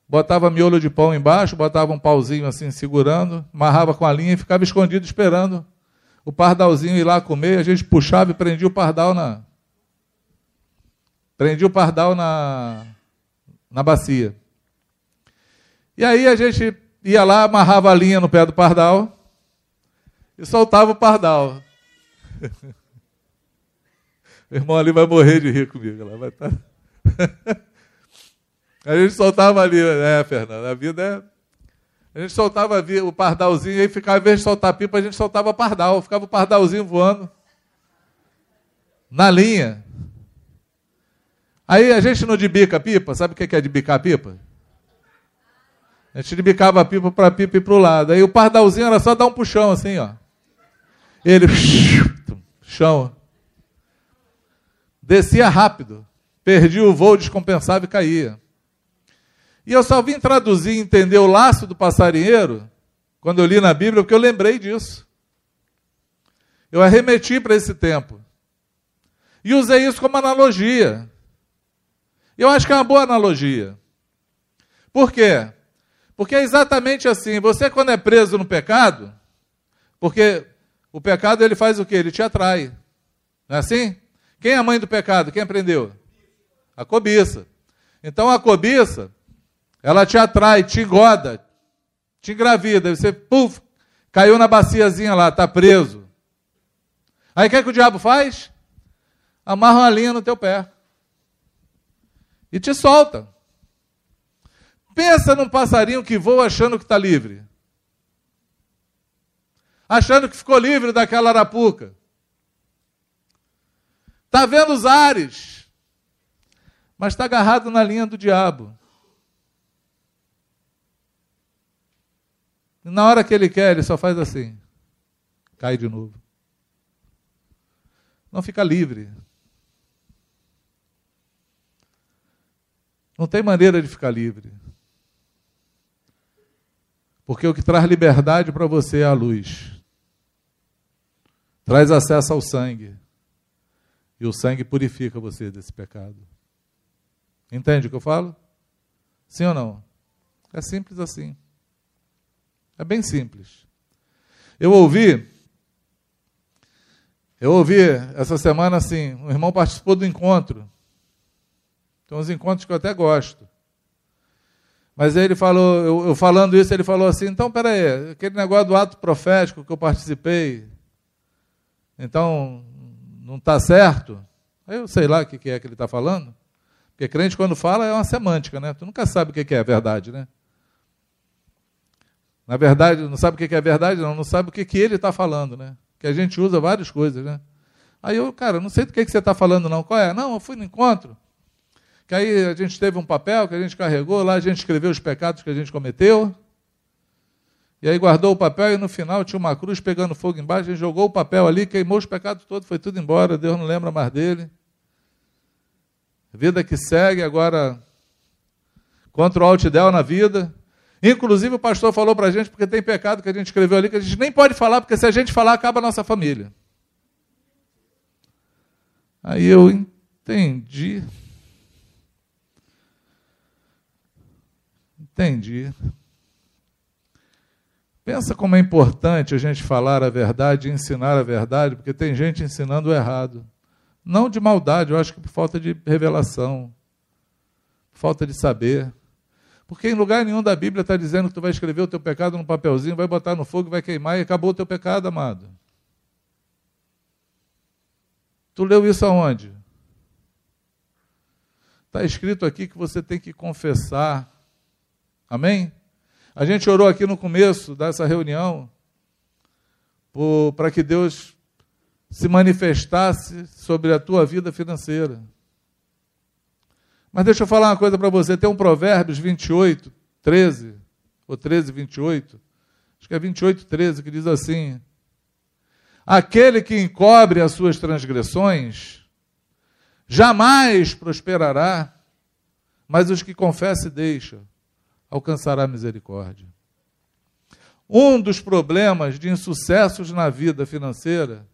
botava miolo de pão embaixo, botava um pauzinho assim segurando, amarrava com a linha e ficava escondido esperando o pardalzinho ir lá comer. A gente puxava e prendia o pardal na. Prendia o pardal na, na bacia. E aí a gente ia lá, amarrava a linha no pé do pardal e soltava o pardal. o irmão ali vai morrer de rir comigo. Ela vai estar. Tá a gente soltava ali, né, Fernando? A vida é. A gente soltava o pardalzinho, e aí ficava, ao invés de soltar pipa, a gente soltava pardal, ficava o pardalzinho voando na linha. Aí a gente não debica pipa, sabe o que é debicar pipa? A gente debicava a pipa para a pipa ir para o lado. Aí o pardalzinho era só dar um puxão assim, ó. Ele, chão. Descia rápido. Perdia o voo, descompensava e caía. E eu só vim traduzir e entender o laço do passarinheiro quando eu li na Bíblia, porque eu lembrei disso. Eu arremeti para esse tempo. E usei isso como analogia. Eu acho que é uma boa analogia. Por quê? Porque é exatamente assim. Você, quando é preso no pecado, porque o pecado ele faz o quê? Ele te atrai. Não é assim? Quem é a mãe do pecado? Quem aprendeu? A cobiça. Então a cobiça, ela te atrai, te engoda, te engravida. Você, puf, caiu na baciazinha lá, está preso. Aí o que, é que o diabo faz? Amarra uma linha no teu pé. E te solta. Pensa num passarinho que voa achando que está livre. Achando que ficou livre daquela arapuca. Está vendo os ares mas está agarrado na linha do diabo. E na hora que ele quer, ele só faz assim. Cai de novo. Não fica livre. Não tem maneira de ficar livre. Porque o que traz liberdade para você é a luz. Traz acesso ao sangue. E o sangue purifica você desse pecado. Entende o que eu falo? Sim ou não? É simples assim. É bem simples. Eu ouvi, eu ouvi essa semana assim, um irmão participou do encontro. Tem uns encontros que eu até gosto. Mas ele falou, eu, eu falando isso, ele falou assim, então peraí, aquele negócio do ato profético que eu participei, então não está certo? Eu sei lá o que é que ele está falando. Porque crente, quando fala, é uma semântica, né? Tu nunca sabe o que é a verdade, né? Na verdade, não sabe o que é verdade, não, não sabe o que, que ele está falando, né? Que a gente usa várias coisas, né? Aí eu, cara, não sei do que, que você está falando, não. Qual é? Não, eu fui no encontro. Que aí a gente teve um papel que a gente carregou, lá a gente escreveu os pecados que a gente cometeu. E aí guardou o papel e no final tinha uma cruz pegando fogo embaixo, a gente jogou o papel ali, queimou os pecados todos, foi tudo embora, Deus não lembra mais dele. Vida que segue agora contra o altidel na vida. Inclusive o pastor falou para a gente, porque tem pecado que a gente escreveu ali, que a gente nem pode falar, porque se a gente falar, acaba a nossa família. Aí eu entendi. Entendi. Pensa como é importante a gente falar a verdade e ensinar a verdade, porque tem gente ensinando o errado. Não de maldade, eu acho que por falta de revelação, falta de saber. Porque em lugar nenhum da Bíblia está dizendo que tu vai escrever o teu pecado num papelzinho, vai botar no fogo, vai queimar e acabou o teu pecado, amado. Tu leu isso aonde? Está escrito aqui que você tem que confessar Amém? A gente orou aqui no começo dessa reunião para que Deus se manifestasse sobre a tua vida financeira. Mas deixa eu falar uma coisa para você. Tem um Provérbios 28, 13, ou 13, 28. Acho que é 28, 13, que diz assim: Aquele que encobre as suas transgressões jamais prosperará, mas os que confessa e deixa alcançará misericórdia. Um dos problemas de insucessos na vida financeira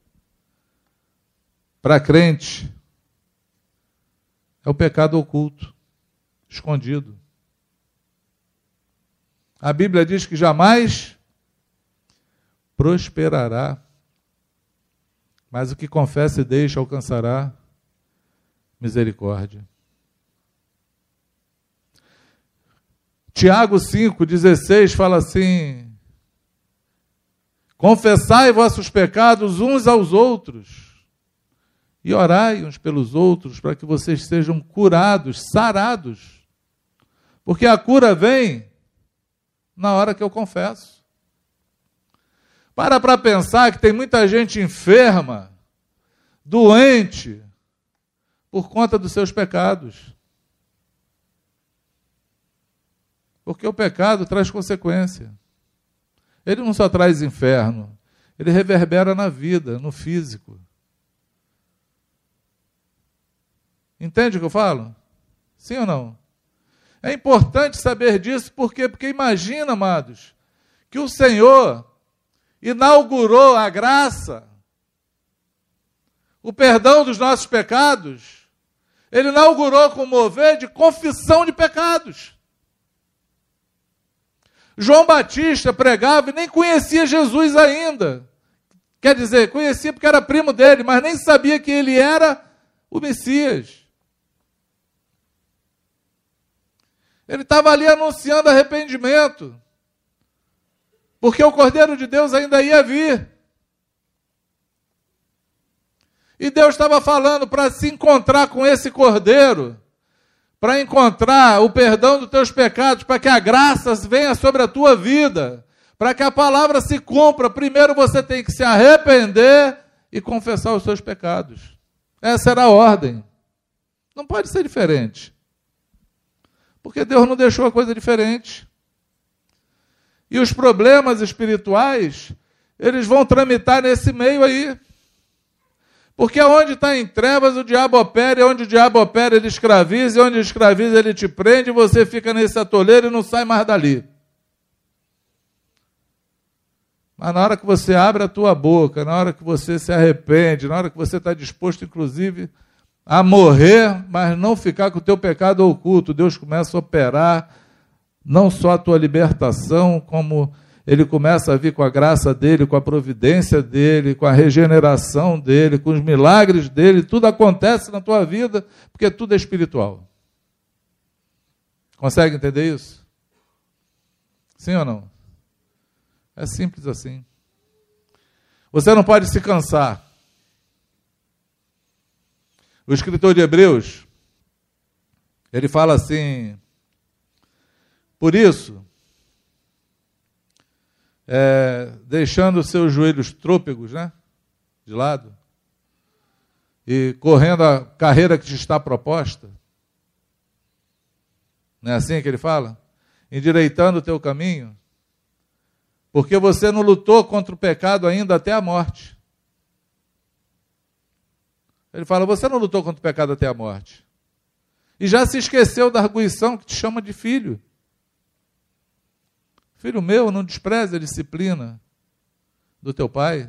para crente é o pecado oculto, escondido. A Bíblia diz que jamais prosperará, mas o que confessa e deixa alcançará misericórdia. Tiago 5,16 fala assim: Confessai vossos pecados uns aos outros e orai uns pelos outros para que vocês sejam curados, sarados. Porque a cura vem na hora que eu confesso. Para para pensar que tem muita gente enferma, doente, por conta dos seus pecados. Porque o pecado traz consequência. Ele não só traz inferno, ele reverbera na vida, no físico. Entende o que eu falo? Sim ou não? É importante saber disso, por quê? Porque imagina, amados, que o Senhor inaugurou a graça, o perdão dos nossos pecados, ele inaugurou com o mover de confissão de pecados. João Batista pregava e nem conhecia Jesus ainda. Quer dizer, conhecia porque era primo dele, mas nem sabia que ele era o Messias. Ele estava ali anunciando arrependimento. Porque o Cordeiro de Deus ainda ia vir. E Deus estava falando para se encontrar com esse Cordeiro, para encontrar o perdão dos teus pecados, para que a graça venha sobre a tua vida, para que a palavra se cumpra. Primeiro você tem que se arrepender e confessar os seus pecados. Essa era a ordem. Não pode ser diferente. Porque Deus não deixou a coisa diferente. E os problemas espirituais, eles vão tramitar nesse meio aí. Porque onde está em trevas, o diabo opera, e onde o diabo opera, ele escraviza, e onde escraviza, ele te prende, e você fica nesse atoleiro e não sai mais dali. Mas na hora que você abre a tua boca, na hora que você se arrepende, na hora que você está disposto, inclusive, a morrer, mas não ficar com o teu pecado oculto. Deus começa a operar não só a tua libertação, como ele começa a vir com a graça dele, com a providência dele, com a regeneração dele, com os milagres dele, tudo acontece na tua vida, porque tudo é espiritual. Consegue entender isso? Sim ou não? É simples assim. Você não pode se cansar. O escritor de Hebreus, ele fala assim: por isso, é, deixando seus joelhos trôpegos, né, de lado, e correndo a carreira que te está proposta, não é assim que ele fala? Endireitando o teu caminho, porque você não lutou contra o pecado ainda até a morte. Ele fala: Você não lutou contra o pecado até a morte. E já se esqueceu da arguição que te chama de filho. Filho meu, não despreze a disciplina do teu pai.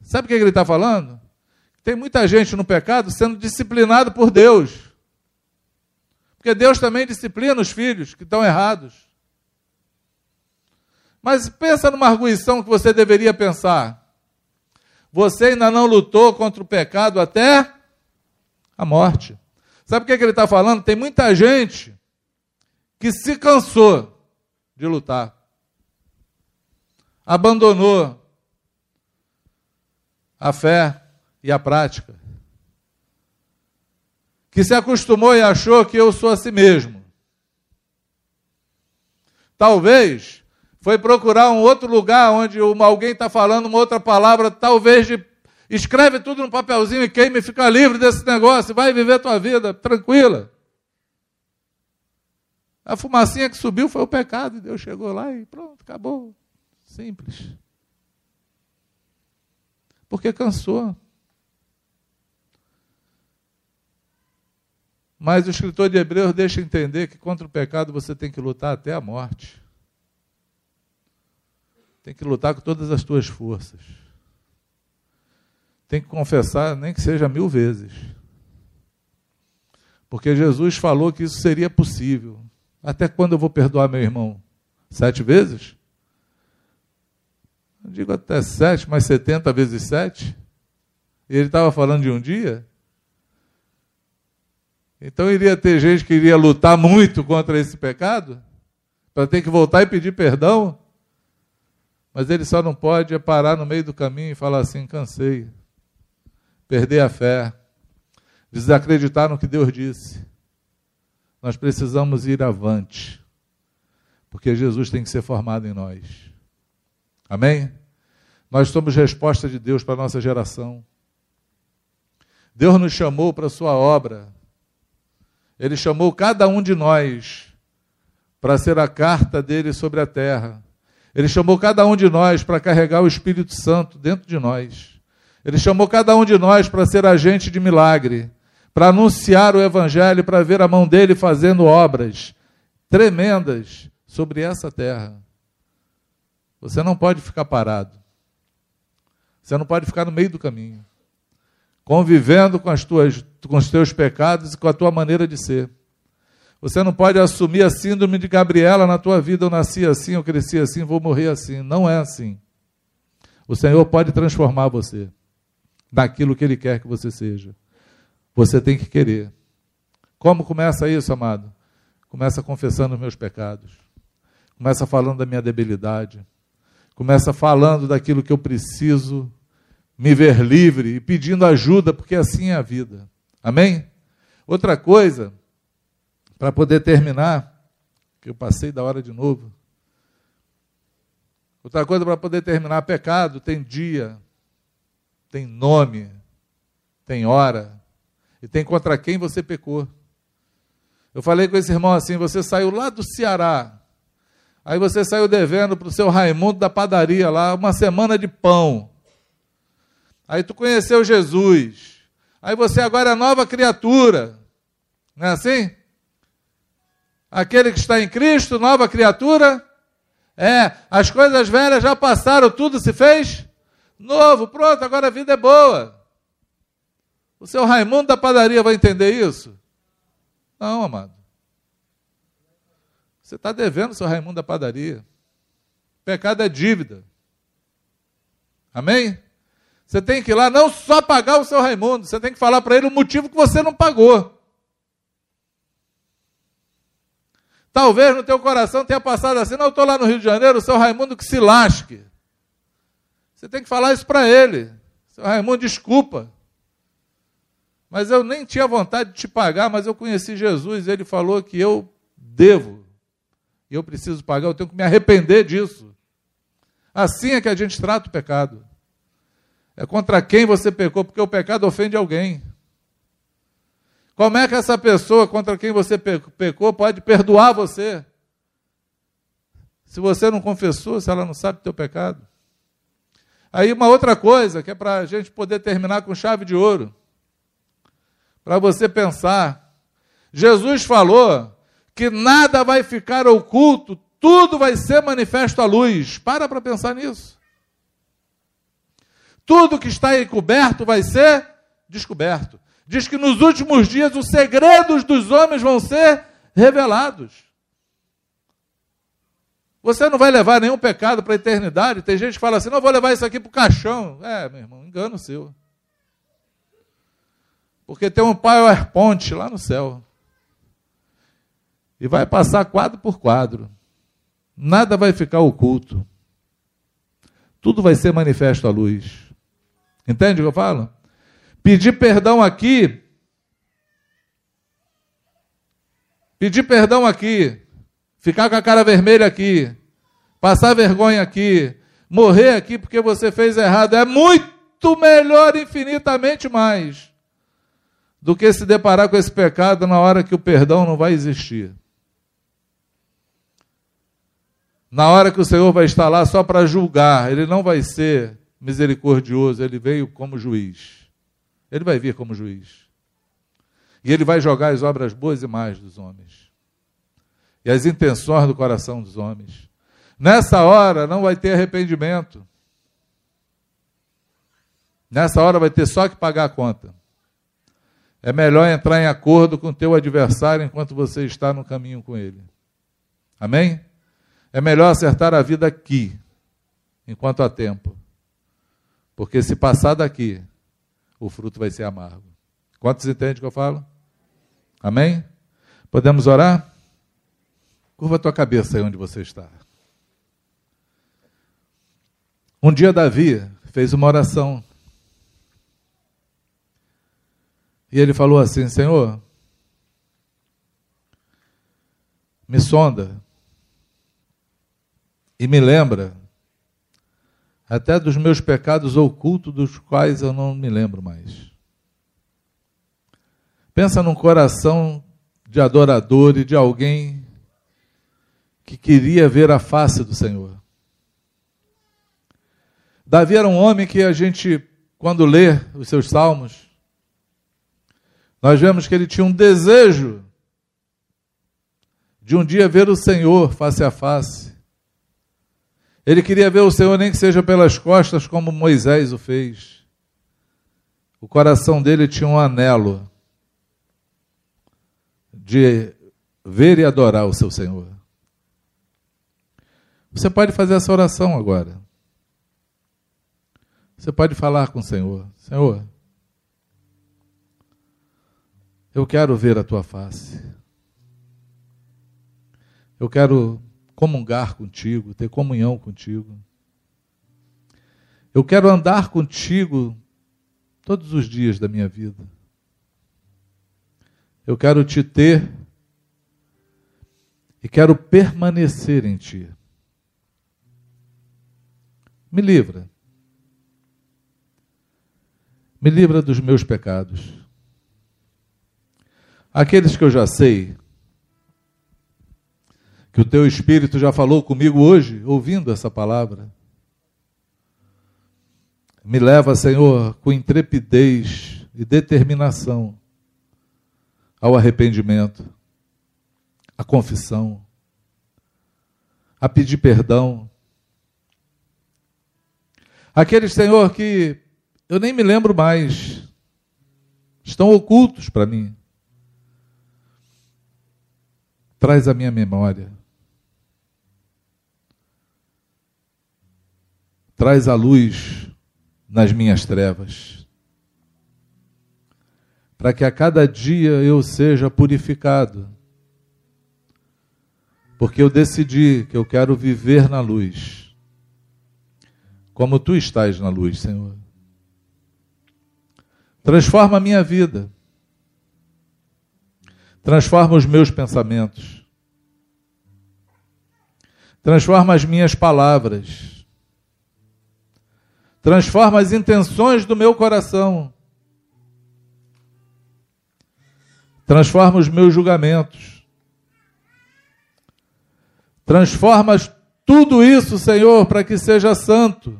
Sabe o que ele está falando? Tem muita gente no pecado sendo disciplinado por Deus. Porque Deus também disciplina os filhos que estão errados. Mas pensa numa arguição que você deveria pensar. Você ainda não lutou contra o pecado até a morte. Sabe o que, é que ele está falando? Tem muita gente que se cansou de lutar, abandonou a fé e a prática, que se acostumou e achou que eu sou a si mesmo. Talvez foi procurar um outro lugar onde alguém está falando uma outra palavra, talvez de escreve tudo no papelzinho e queime e fica livre desse negócio, vai viver tua vida tranquila. A fumacinha que subiu foi o pecado, e Deus chegou lá e pronto, acabou. Simples. Porque cansou. Mas o escritor de Hebreus deixa entender que contra o pecado você tem que lutar até a morte. Tem que lutar com todas as tuas forças. Tem que confessar, nem que seja mil vezes. Porque Jesus falou que isso seria possível. Até quando eu vou perdoar meu irmão? Sete vezes? Não digo até sete, mas setenta vezes sete. E ele estava falando de um dia. Então iria ter gente que iria lutar muito contra esse pecado, para ter que voltar e pedir perdão. Mas ele só não pode é parar no meio do caminho e falar assim: cansei, perder a fé, desacreditar no que Deus disse. Nós precisamos ir avante, porque Jesus tem que ser formado em nós. Amém? Nós somos resposta de Deus para a nossa geração. Deus nos chamou para a sua obra. Ele chamou cada um de nós para ser a carta dele sobre a terra. Ele chamou cada um de nós para carregar o Espírito Santo dentro de nós. Ele chamou cada um de nós para ser agente de milagre para anunciar o Evangelho, para ver a mão dele fazendo obras tremendas sobre essa terra. Você não pode ficar parado. Você não pode ficar no meio do caminho, convivendo com, as tuas, com os teus pecados e com a tua maneira de ser. Você não pode assumir a síndrome de Gabriela na tua vida. Eu nasci assim, eu cresci assim, vou morrer assim. Não é assim. O Senhor pode transformar você naquilo que Ele quer que você seja. Você tem que querer. Como começa isso, amado? Começa confessando os meus pecados. Começa falando da minha debilidade. Começa falando daquilo que eu preciso me ver livre e pedindo ajuda, porque assim é a vida. Amém? Outra coisa, para poder terminar, que eu passei da hora de novo. Outra coisa para poder terminar, pecado tem dia, tem nome, tem hora, e tem contra quem você pecou. Eu falei com esse irmão assim: você saiu lá do Ceará, aí você saiu devendo para o seu Raimundo da padaria lá uma semana de pão. Aí tu conheceu Jesus. Aí você agora é nova criatura. Não é assim? Aquele que está em Cristo, nova criatura. É, as coisas velhas já passaram, tudo se fez novo. Pronto, agora a vida é boa. O seu Raimundo da padaria vai entender isso? Não, amado. Você está devendo o seu Raimundo da padaria. Pecado é dívida. Amém? Você tem que ir lá não só pagar o seu Raimundo, você tem que falar para ele o motivo que você não pagou. Talvez no teu coração tenha passado assim, não, eu estou lá no Rio de Janeiro, o seu Raimundo que se lasque. Você tem que falar isso para ele. Seu Raimundo, desculpa. Mas eu nem tinha vontade de te pagar, mas eu conheci Jesus, ele falou que eu devo. E eu preciso pagar, eu tenho que me arrepender disso. Assim é que a gente trata o pecado. É contra quem você pecou, porque o pecado ofende alguém. Como é que essa pessoa contra quem você pecou pode perdoar você? Se você não confessou, se ela não sabe o teu pecado. Aí uma outra coisa, que é para a gente poder terminar com chave de ouro para você pensar. Jesus falou que nada vai ficar oculto, tudo vai ser manifesto à luz. Para para pensar nisso. Tudo que está encoberto vai ser descoberto. Diz que nos últimos dias os segredos dos homens vão ser revelados. Você não vai levar nenhum pecado para a eternidade. Tem gente que fala assim: não vou levar isso aqui para o caixão. É, meu irmão, engano seu. Porque tem um PowerPoint lá no céu. E vai passar quadro por quadro. Nada vai ficar oculto. Tudo vai ser manifesto à luz. Entende o que eu falo? Pedir perdão aqui. Pedir perdão aqui. ficar com a cara vermelha aqui, passar vergonha aqui, morrer aqui porque você fez errado, é muito melhor, infinitamente mais, do que se deparar com esse pecado na hora que o perdão não vai existir. Na hora que o Senhor vai estar lá só para julgar, ele não vai ser misericordioso, ele veio como juiz. Ele vai vir como juiz. E ele vai jogar as obras boas e más dos homens. E as intenções do coração dos homens. Nessa hora não vai ter arrependimento. Nessa hora vai ter só que pagar a conta. É melhor entrar em acordo com o teu adversário enquanto você está no caminho com ele. Amém? É melhor acertar a vida aqui, enquanto há tempo. Porque se passar daqui, o fruto vai ser amargo. Quantos entendem o que eu falo? Amém? Podemos orar? Curva a tua cabeça aí onde você está. Um dia Davi fez uma oração. E ele falou assim: Senhor, me sonda e me lembra até dos meus pecados ocultos, dos quais eu não me lembro mais. Pensa num coração de adorador e de alguém que queria ver a face do Senhor. Davi era um homem que a gente, quando lê os seus salmos, nós vemos que ele tinha um desejo de um dia ver o Senhor face a face. Ele queria ver o Senhor, nem que seja pelas costas, como Moisés o fez. O coração dele tinha um anelo de ver e adorar o seu Senhor. Você pode fazer essa oração agora. Você pode falar com o Senhor: Senhor, eu quero ver a tua face. Eu quero comungar contigo, ter comunhão contigo. Eu quero andar contigo todos os dias da minha vida. Eu quero te ter e quero permanecer em ti. Me livra. Me livra dos meus pecados. Aqueles que eu já sei, que o teu Espírito já falou comigo hoje, ouvindo essa palavra. Me leva, Senhor, com intrepidez e determinação ao arrependimento, à confissão, a pedir perdão. Aqueles, Senhor, que eu nem me lembro mais, estão ocultos para mim. Traz a minha memória. traz a luz nas minhas trevas, para que a cada dia eu seja purificado, porque eu decidi que eu quero viver na luz, como tu estás na luz, Senhor. Transforma a minha vida, transforma os meus pensamentos, transforma as minhas palavras. Transforma as intenções do meu coração, transforma os meus julgamentos, transforma tudo isso, Senhor, para que seja santo,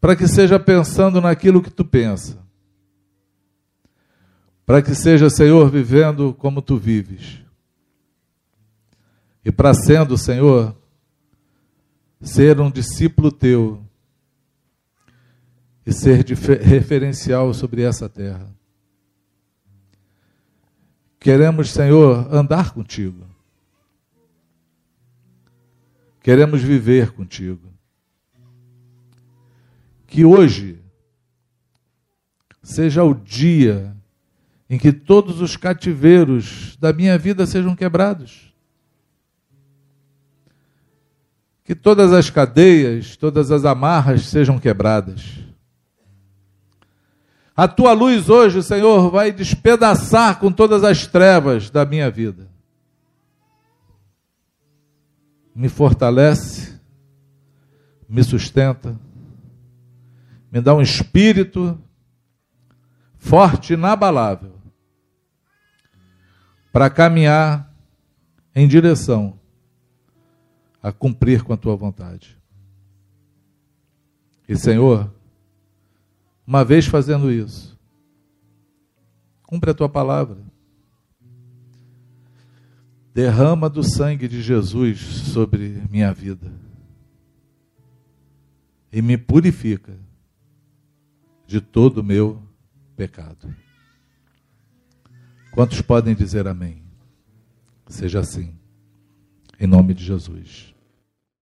para que seja pensando naquilo que tu pensa, para que seja, Senhor, vivendo como tu vives. E para sendo, Senhor, ser um discípulo teu e ser referencial sobre essa terra. Queremos, Senhor, andar contigo. Queremos viver contigo. Que hoje seja o dia em que todos os cativeiros da minha vida sejam quebrados. Que todas as cadeias, todas as amarras sejam quebradas. A tua luz hoje, Senhor, vai despedaçar com todas as trevas da minha vida. me fortalece, me sustenta, me dá um espírito forte e inabalável para caminhar em direção a cumprir com a tua vontade. E Senhor, uma vez fazendo isso, cumpre a tua palavra. Derrama do sangue de Jesus sobre minha vida e me purifica de todo o meu pecado. Quantos podem dizer amém? Seja assim, em nome de Jesus.